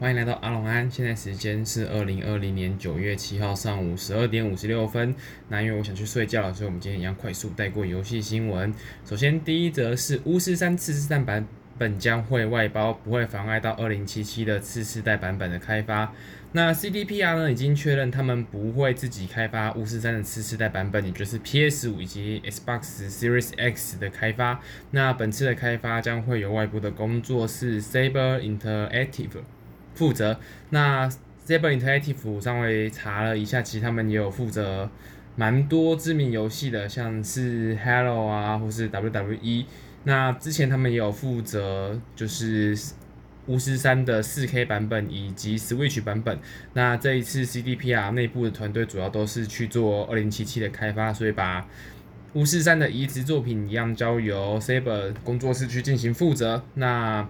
欢迎来到阿隆安，现在时间是二零二零年九月七号上午十二点五十六分。那因为我想去睡觉了，所以我们今天一样快速带过游戏新闻。首先，第一则是巫师三次世代版本将会外包，不会妨碍到二零七七的次世代版本的开发。那 CDPR 呢已经确认他们不会自己开发巫师三的次世代版本，也就是 PS 五以及 Xbox Series X 的开发。那本次的开发将会由外部的工作室 Saber Interactive。负责。那 Saber Interactive 稍微查了一下，其实他们也有负责蛮多知名游戏的，像是 Halo 啊，或是 WWE。那之前他们也有负责，就是巫师三的 4K 版本以及 Switch 版本。那这一次 CDPR 内部的团队主要都是去做2077的开发，所以把巫师三的移植作品一样交由 Saber 工作室去进行负责。那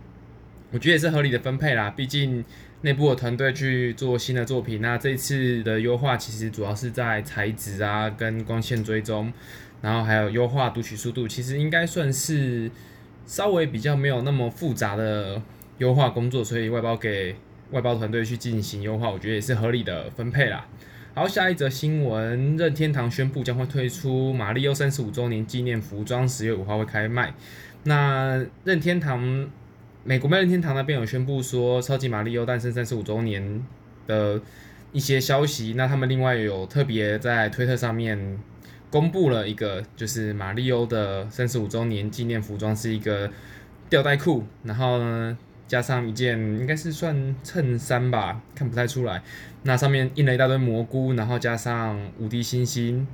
我觉得也是合理的分配啦，毕竟内部的团队去做新的作品，那这次的优化其实主要是在材质啊跟光线追踪，然后还有优化读取速度，其实应该算是稍微比较没有那么复杂的优化工作，所以外包给外包团队去进行优化，我觉得也是合理的分配啦。好，下一则新闻，任天堂宣布将会推出马里奥三十五周年纪念服装，十月五号会开卖。那任天堂。美国任天堂那边有宣布说，超级马里奥诞生三十五周年的一些消息。那他们另外有特别在推特上面公布了一个，就是马里奥的三十五周年纪念服装是一个吊带裤，然后呢加上一件应该是算衬衫吧，看不太出来。那上面印了一大堆蘑菇，然后加上无敌星星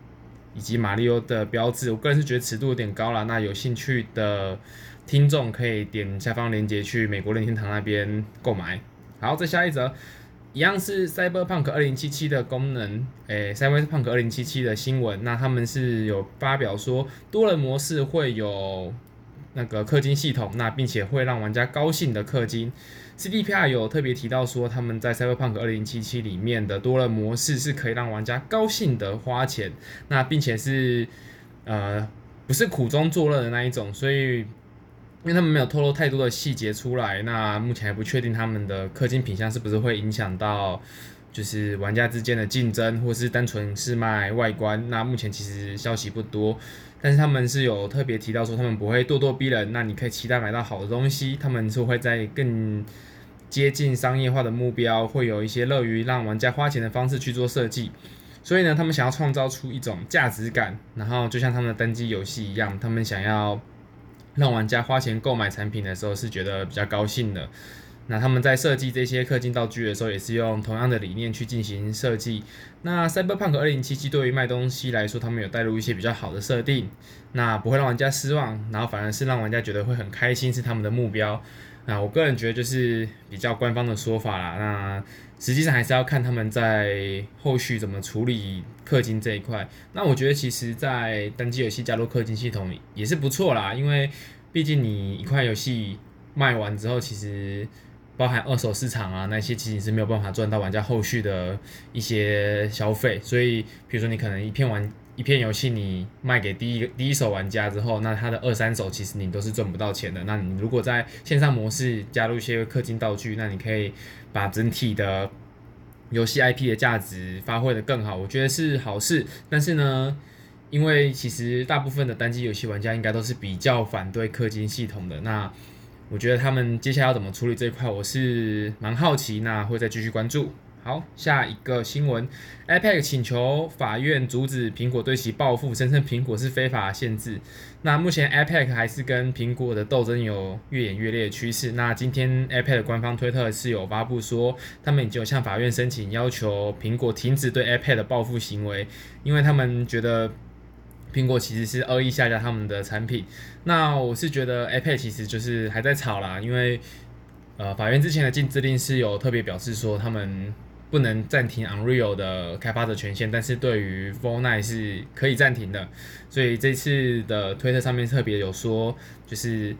以及马里奥的标志。我个人是觉得尺度有点高了。那有兴趣的。听众可以点下方链接去美国任天堂那边购买。好，再下一则，一样是 Cyberpunk 2077的功能，诶，Cyberpunk 2077的新闻。那他们是有发表说，多人模式会有那个氪金系统，那并且会让玩家高兴的氪金。CDPR 有特别提到说，他们在 Cyberpunk 2077里面的多人模式是可以让玩家高兴的花钱，那并且是呃不是苦中作乐的那一种，所以。因为他们没有透露太多的细节出来，那目前还不确定他们的氪金品相是不是会影响到，就是玩家之间的竞争，或是单纯是卖外观。那目前其实消息不多，但是他们是有特别提到说他们不会咄咄逼人，那你可以期待买到好的东西。他们是会在更接近商业化的目标，会有一些乐于让玩家花钱的方式去做设计。所以呢，他们想要创造出一种价值感，然后就像他们的单机游戏一样，他们想要。让玩家花钱购买产品的时候是觉得比较高兴的。那他们在设计这些氪金道具的时候，也是用同样的理念去进行设计。那 Cyberpunk 2077对于卖东西来说，他们有带入一些比较好的设定，那不会让玩家失望，然后反而是让玩家觉得会很开心，是他们的目标。那我个人觉得就是比较官方的说法啦。那实际上还是要看他们在后续怎么处理氪金这一块。那我觉得其实，在单机游戏加入氪金系统也是不错啦，因为毕竟你一块游戏卖完之后，其实包含二手市场啊那些，其实是没有办法赚到玩家后续的一些消费。所以，比如说你可能一片玩。一片游戏你卖给第一个第一手玩家之后，那他的二三手其实你都是赚不到钱的。那你如果在线上模式加入一些氪金道具，那你可以把整体的游戏 IP 的价值发挥的更好，我觉得是好事。但是呢，因为其实大部分的单机游戏玩家应该都是比较反对氪金系统的，那我觉得他们接下来要怎么处理这一块，我是蛮好奇，那会再继续关注。好，下一个新闻，Epic 请求法院阻止苹果对其报复，声称苹果是非法限制。那目前 Epic 还是跟苹果的斗争有越演越烈的趋势。那今天 Epic 官方推特是有发布说，他们已经有向法院申请，要求苹果停止对 Epic 的报复行为，因为他们觉得苹果其实是恶意下架他们的产品。那我是觉得 Epic 其实就是还在吵啦，因为呃，法院之前的禁制令是有特别表示说他们。不能暂停 Unreal 的开发者权限，但是对于 Fortnite 是可以暂停的。所以这次的推特上面特别有说，就是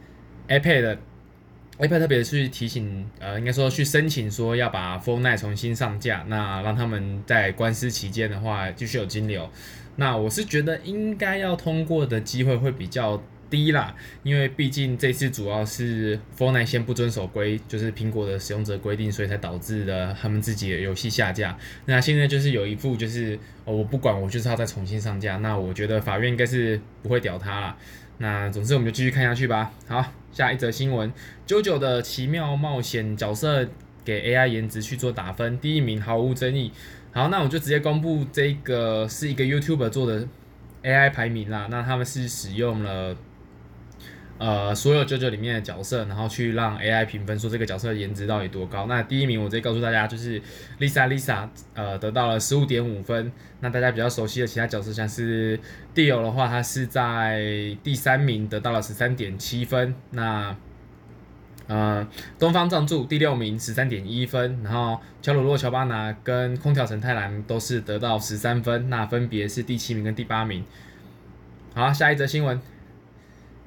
iPad，iPad 特别去提醒，呃，应该说去申请说要把 Fortnite 重新上架，那让他们在官司期间的话继续有金流。那我是觉得应该要通过的机会会比较低啦，因为毕竟这次主要是 f o r n i t 先不遵守规，就是苹果的使用者规定，所以才导致了他们自己的游戏下架。那现在就是有一副就是、哦、我不管，我就是要再重新上架。那我觉得法院应该是不会屌他啦。那总之我们就继续看下去吧。好，下一则新闻，JoJo 的奇妙冒险角色给 AI 颜值去做打分，第一名毫无争议。好，那我就直接公布这个是一个 YouTuber 做的 AI 排名啦。那他们是使用了呃所有九九里面的角色，然后去让 AI 评分，说这个角色颜值到底多高。那第一名我直接告诉大家，就是 Lisa Lisa，呃，得到了十五点五分。那大家比较熟悉的其他角色，像是 Dio 的话，他是在第三名，得到了十三点七分。那呃，东方仗助第六名，十三点一分，然后乔鲁洛乔巴纳跟空调神太郎都是得到十三分，那分别是第七名跟第八名。好，下一则新闻，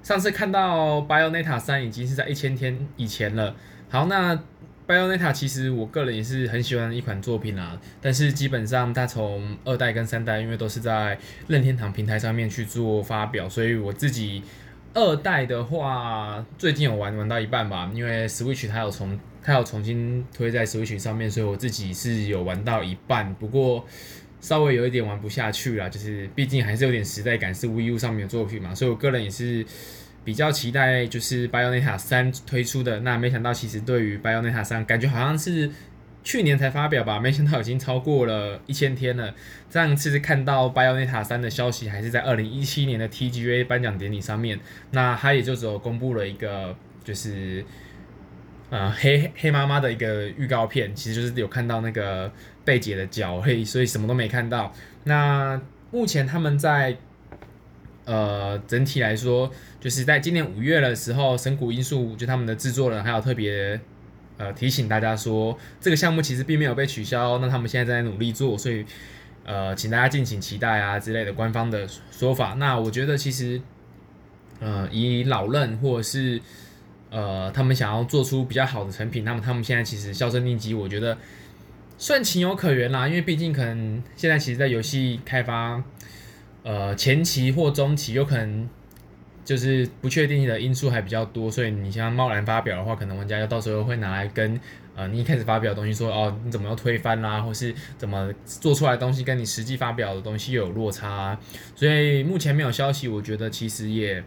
上次看到 BioNeta 三已经是在一千天以前了。好，那 BioNeta 其实我个人也是很喜欢的一款作品啦，但是基本上它从二代跟三代，因为都是在任天堂平台上面去做发表，所以我自己。二代的话，最近有玩玩到一半吧，因为 Switch 它有重它有重新推在 Switch 上面，所以我自己是有玩到一半，不过稍微有一点玩不下去啦，就是毕竟还是有点时代感，是 Wii U 上面的作品嘛，所以我个人也是比较期待就是 Bayonetta 三推出的。那没想到其实对于 Bayonetta 三，感觉好像是。去年才发表吧，没想到已经超过了一千天了。上次看到《Bayonetta 3》的消息，还是在二零一七年的 TGA 颁奖典礼上面。那他也就只有公布了一个，就是呃黑黑妈妈的一个预告片，其实就是有看到那个贝姐的脚，嘿，所以什么都没看到。那目前他们在呃整体来说，就是在今年五月的时候，神谷英树就他们的制作人还有特别。呃，提醒大家说，这个项目其实并没有被取消，那他们现在在努力做，所以呃，请大家敬请期待啊之类的官方的说法。那我觉得其实，呃，以老任或者是呃，他们想要做出比较好的成品，那么他们现在其实销声匿迹，我觉得算情有可原啦，因为毕竟可能现在其实，在游戏开发呃前期或中期有可能。就是不确定的因素还比较多，所以你像贸然发表的话，可能玩家要到时候会拿来跟呃你一开始发表的东西说哦，你怎么又推翻啦，或是怎么做出来的东西跟你实际发表的东西又有落差啊，所以目前没有消息，我觉得其实也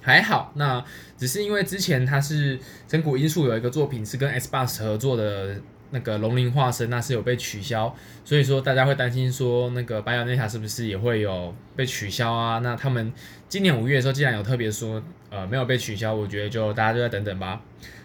还好。那只是因为之前他是真谷英树有一个作品是跟 Xbox 合作的。那个龙鳞化身那是有被取消，所以说大家会担心说那个白鸟内塔是不是也会有被取消啊？那他们今年五月的时候既然有特别说呃没有被取消，我觉得就大家就再等等吧。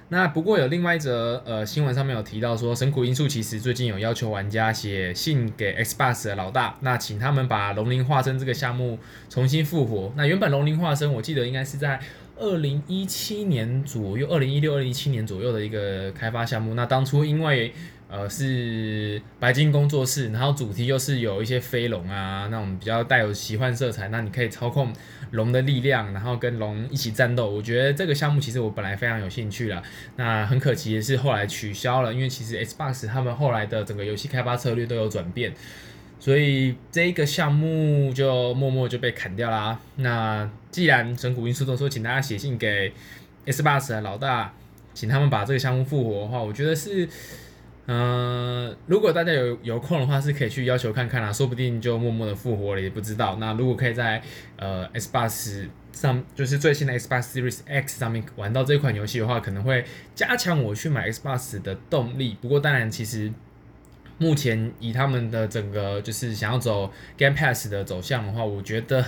那不过有另外一则呃新闻上面有提到说，神谷英树其实最近有要求玩家写信给 Xbox 的老大，那请他们把龙鳞化身这个项目重新复活。那原本龙鳞化身我记得应该是在。二零一七年左右，二零一六、二零一七年左右的一个开发项目。那当初因为呃是白金工作室，然后主题又是有一些飞龙啊，那种比较带有奇幻色彩，那你可以操控龙的力量，然后跟龙一起战斗。我觉得这个项目其实我本来非常有兴趣啦。那很可惜的是后来取消了，因为其实 Xbox 他们后来的整个游戏开发策略都有转变。所以这个项目就默默就被砍掉啦。那既然神谷英树都说，请大家写信给 Xbox 的老大，请他们把这个项目复活的话，我觉得是，嗯、如果大家有有空的话，是可以去要求看看啦，说不定就默默的复活了，也不知道。那如果可以在呃 Xbox 上，就是最新的 Xbox Series X 上面玩到这款游戏的话，可能会加强我去买 Xbox 的动力。不过当然，其实。目前以他们的整个就是想要走 Game Pass 的走向的话，我觉得，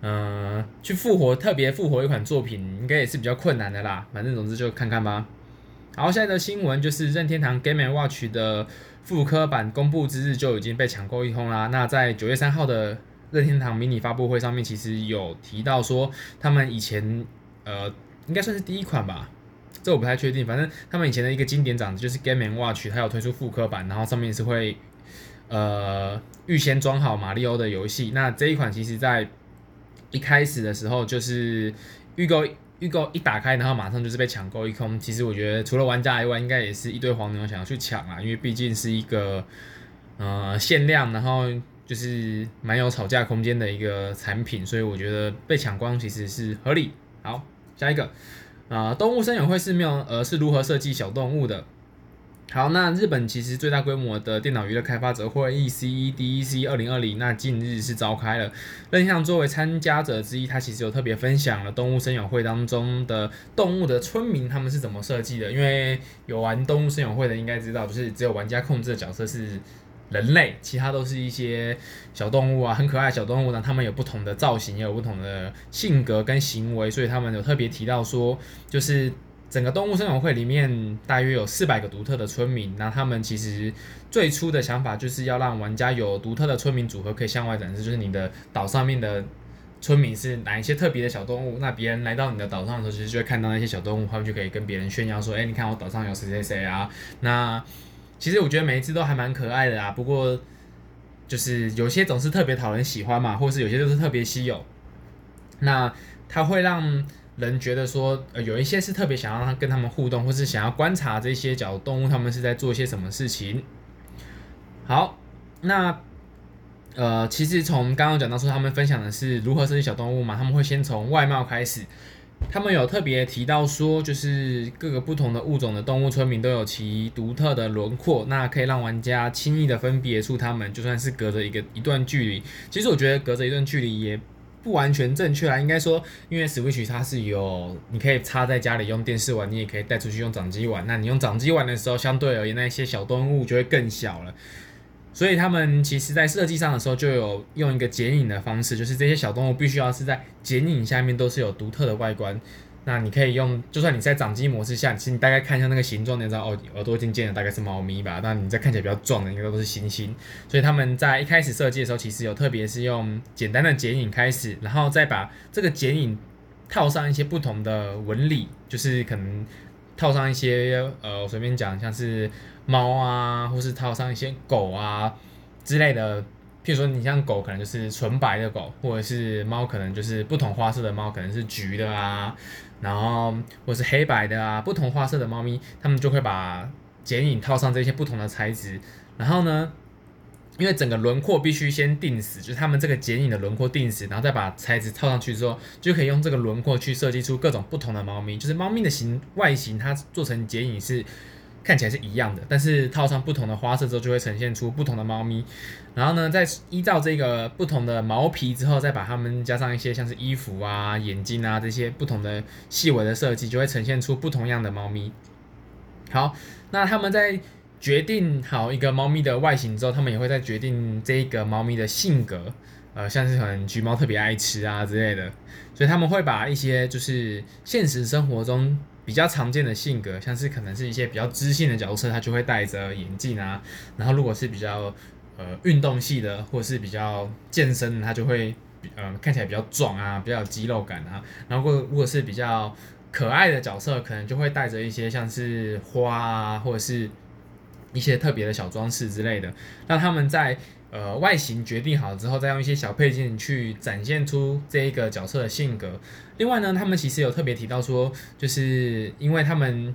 嗯、呃，去复活特别复活一款作品，应该也是比较困难的啦。反正总之就看看吧。好，现在的新闻就是任天堂 Game & Watch 的复刻版公布之日就已经被抢购一空啦。那在九月三号的任天堂迷你发布会上面，其实有提到说，他们以前呃应该算是第一款吧。这我不太确定，反正他们以前的一个经典长子就是 Game & Watch，它有推出复刻版，然后上面是会呃预先装好马里奥的游戏。那这一款其实在一开始的时候就是预购预购一打开，然后马上就是被抢购一空。其实我觉得除了玩家以外，应该也是一堆黄牛想要去抢啊，因为毕竟是一个呃限量，然后就是蛮有吵架空间的一个产品，所以我觉得被抢光其实是合理。好，下一个啊，动物森友会是没有呃是如何设计小动物的。好，那日本其实最大规模的电脑娱乐开发者会 E C E D E C 二零二零，那近日是召开了。任相作为参加者之一，他其实有特别分享了动物森友会当中的动物的村民他们是怎么设计的。因为有玩动物森友会的应该知道，就是只有玩家控制的角色是人类，其他都是一些小动物啊，很可爱小动物呢。他们有不同的造型，也有不同的性格跟行为，所以他们有特别提到说，就是。整个动物森友会里面大约有四百个独特的村民，那他们其实最初的想法就是要让玩家有独特的村民组合可以向外展示，就是你的岛上面的村民是哪一些特别的小动物，那别人来到你的岛上的时候，其实就会看到那些小动物，他们就可以跟别人炫耀说，哎，你看我岛上有谁谁谁啊。那其实我觉得每一只都还蛮可爱的啊，不过就是有些总是特别讨人喜欢嘛，或是有些就是特别稀有，那它会让。人觉得说，呃，有一些是特别想要跟他们互动，或是想要观察这些小动物，他们是在做些什么事情。好，那呃，其实从刚刚讲到说，他们分享的是如何设计小动物嘛，他们会先从外貌开始。他们有特别提到说，就是各个不同的物种的动物村民都有其独特的轮廓，那可以让玩家轻易的分别出他们，就算是隔着一个一段距离。其实我觉得隔着一段距离也。不完全正确啊，应该说，因为 Switch 它是有，你可以插在家里用电视玩，你也可以带出去用掌机玩。那你用掌机玩的时候，相对而言，那些小动物就会更小了。所以他们其实在设计上的时候，就有用一个剪影的方式，就是这些小动物必须要是在剪影下面都是有独特的外观。那你可以用，就算你在掌机模式下，其实你大概看一下那个形状，你知道哦，耳朵尖尖的大概是猫咪吧。那你再看起来比较壮的，应该都是猩猩。所以他们在一开始设计的时候，其实有特别是用简单的剪影开始，然后再把这个剪影套上一些不同的纹理，就是可能套上一些呃，我随便讲，像是猫啊，或是套上一些狗啊之类的。譬如说，你像狗可能就是纯白的狗，或者是猫可能就是不同花色的猫，可能是橘的啊。然后或是黑白的啊，不同花色的猫咪，他们就会把剪影套上这些不同的材质。然后呢，因为整个轮廓必须先定死，就是他们这个剪影的轮廓定死，然后再把材质套上去之后，就可以用这个轮廓去设计出各种不同的猫咪。就是猫咪的形外形，它做成剪影是。看起来是一样的，但是套上不同的花色之后，就会呈现出不同的猫咪。然后呢，再依照这个不同的毛皮之后，再把它们加上一些像是衣服啊、眼睛啊这些不同的细微的设计，就会呈现出不同样的猫咪。好，那他们在决定好一个猫咪的外形之后，他们也会再决定这一个猫咪的性格，呃，像是可能橘猫特别爱吃啊之类的，所以他们会把一些就是现实生活中。比较常见的性格，像是可能是一些比较知性的角色，他就会戴着眼镜啊。然后如果是比较呃运动系的，或是比较健身的，他就会呃看起来比较壮啊，比较有肌肉感啊。然后如果是比较可爱的角色，可能就会带着一些像是花啊，或者是一些特别的小装饰之类的，让他们在。呃，外形决定好之后，再用一些小配件去展现出这一个角色的性格。另外呢，他们其实有特别提到说，就是因为他们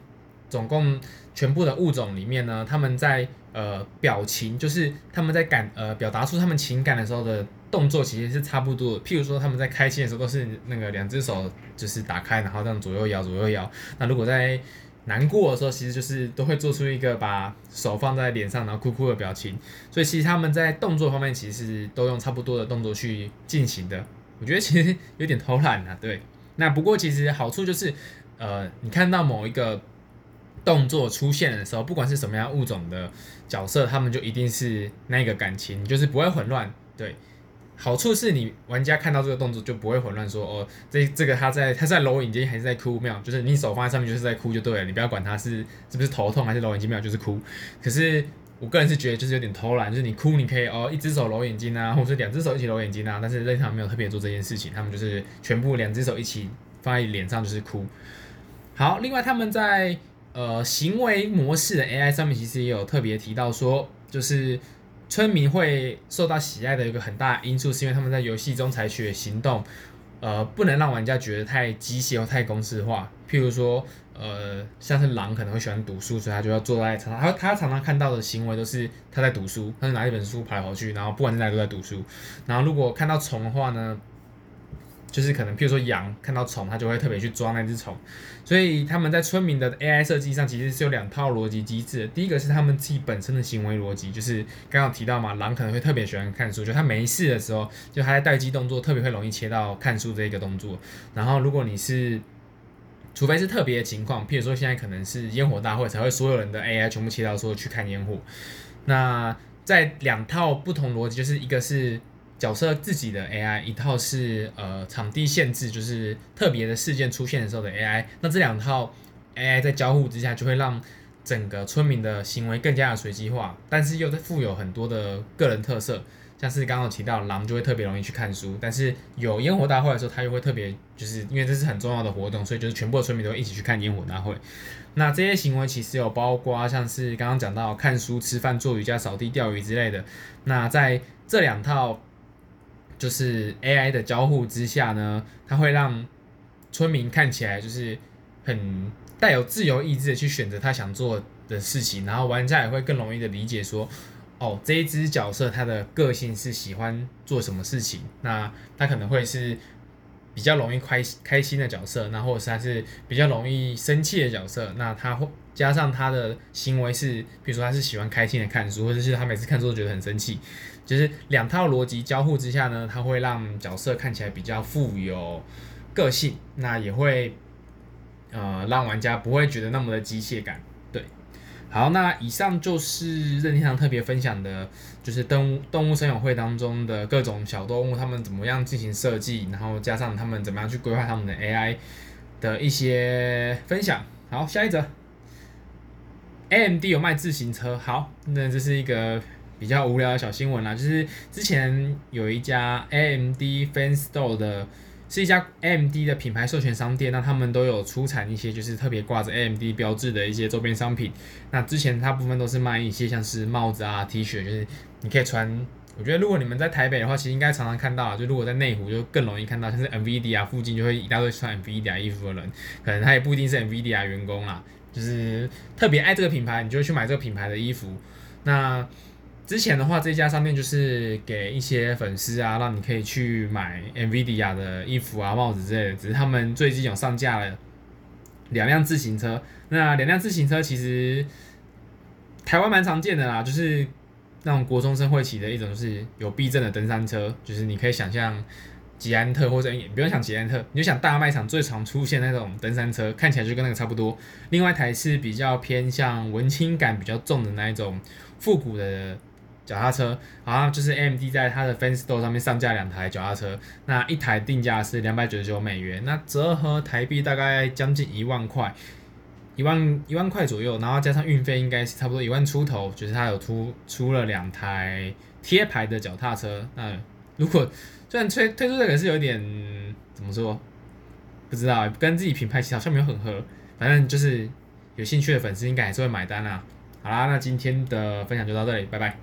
总共全部的物种里面呢，他们在呃表情，就是他们在感呃表达出他们情感的时候的动作，其实是差不多的。譬如说，他们在开心的时候都是那个两只手就是打开，然后这样左右摇左右摇。那如果在难过的时候，其实就是都会做出一个把手放在脸上，然后哭哭的表情。所以其实他们在动作方面，其实都用差不多的动作去进行的。我觉得其实有点偷懒啊，对。那不过其实好处就是，呃，你看到某一个动作出现的时候，不管是什么样物种的角色，他们就一定是那个感情，就是不会混乱，对。好处是你玩家看到这个动作就不会混乱，说哦，这这个他在他在揉眼睛还是在哭？没有，就是你手放在上面就是在哭就对了，你不要管他是是不是头痛还是揉眼睛，没有就是哭。可是我个人是觉得就是有点偷懒，就是你哭你可以哦，一只手揉眼睛啊，或者是两只手一起揉眼睛啊，但是任天堂没有特别做这件事情，他们就是全部两只手一起放在脸上就是哭。好，另外他们在呃行为模式的 AI 上面其实也有特别提到说，就是。村民会受到喜爱的一个很大因素，是因为他们在游戏中采取的行动，呃，不能让玩家觉得太机械或太公式化。譬如说，呃，像是狼可能会喜欢读书，所以他就要坐在床上他他常常看到的行为都是他在读书，他就拿一本书跑来跑去，然后不管在哪都在读书。然后如果看到虫的话呢，就是可能，譬如说羊看到虫，它就会特别去抓那只虫。所以他们在村民的 AI 设计上，其实是有两套逻辑机制。第一个是他们自己本身的行为逻辑，就是刚刚提到嘛，狼可能会特别喜欢看书，就它没事的时候，就它在待机动作特别会容易切到看书这一个动作。然后如果你是，除非是特别的情况，譬如说现在可能是烟火大会，才会所有人的 AI 全部切到说去看烟火。那在两套不同逻辑，就是一个是。角色自己的 AI 一套是呃场地限制，就是特别的事件出现的时候的 AI。那这两套 AI 在交互之下，就会让整个村民的行为更加的随机化，但是又富有很多的个人特色。像是刚刚提到狼就会特别容易去看书，但是有烟火大会的时候，他又会特别就是因为这是很重要的活动，所以就是全部的村民都一起去看烟火大会。那这些行为其实有包括像是刚刚讲到看书、吃饭、做瑜伽、扫地、钓鱼之类的。那在这两套。就是 AI 的交互之下呢，它会让村民看起来就是很带有自由意志的去选择他想做的事情，然后玩家也会更容易的理解说，哦，这一只角色他的个性是喜欢做什么事情，那他可能会是比较容易开开心的角色，那或者是他是比较容易生气的角色，那他会加上他的行为是，比如说他是喜欢开心的看书，或者是他每次看书都觉得很生气。就是两套逻辑交互之下呢，它会让角色看起来比较富有个性，那也会呃让玩家不会觉得那么的机械感。对，好，那以上就是任天堂特别分享的，就是动物动物森友会当中的各种小动物，他们怎么样进行设计，然后加上他们怎么样去规划他们的 AI 的一些分享。好，下一则，AMD 有卖自行车，好，那这是一个。比较无聊的小新闻啦，就是之前有一家 AMD Fan Store 的，是一家 AMD 的品牌授权商店，那他们都有出产一些就是特别挂着 AMD 标志的一些周边商品。那之前大部分都是卖一些像是帽子啊、T 恤，就是你可以穿。我觉得如果你们在台北的话，其实应该常常看到，就如果在内湖就更容易看到，像是 NVIDIA 附近就会一大堆穿 NVIDIA 衣服的人，可能他也不一定是 NVIDIA 员工啦，就是特别爱这个品牌，你就去买这个品牌的衣服。那之前的话，这家商店就是给一些粉丝啊，让你可以去买 NVIDIA 的衣服啊、帽子之类的。只是他们最近有上架了两辆自行车。那两辆自行车其实台湾蛮常见的啦，就是那种国中生会骑的一种，就是有避震的登山车。就是你可以想象捷安特或者你不用想捷安特，你就想大卖场最常出现那种登山车，看起来就跟那个差不多。另外一台是比较偏向文青感比较重的那一种复古的。脚踏车，好像就是 AMD 在它的 Fan Store 上面上架两台脚踏车，那一台定价是两百九十九美元，那折合台币大概将近一万块，一万一万块左右，然后加上运费应该是差不多一万出头，就是它有出出了两台贴牌的脚踏车，那如果虽然推推出这个是有点怎么说，不知道跟自己品牌其实好像没有很合，反正就是有兴趣的粉丝应该还是会买单啦。好啦，那今天的分享就到这里，拜拜。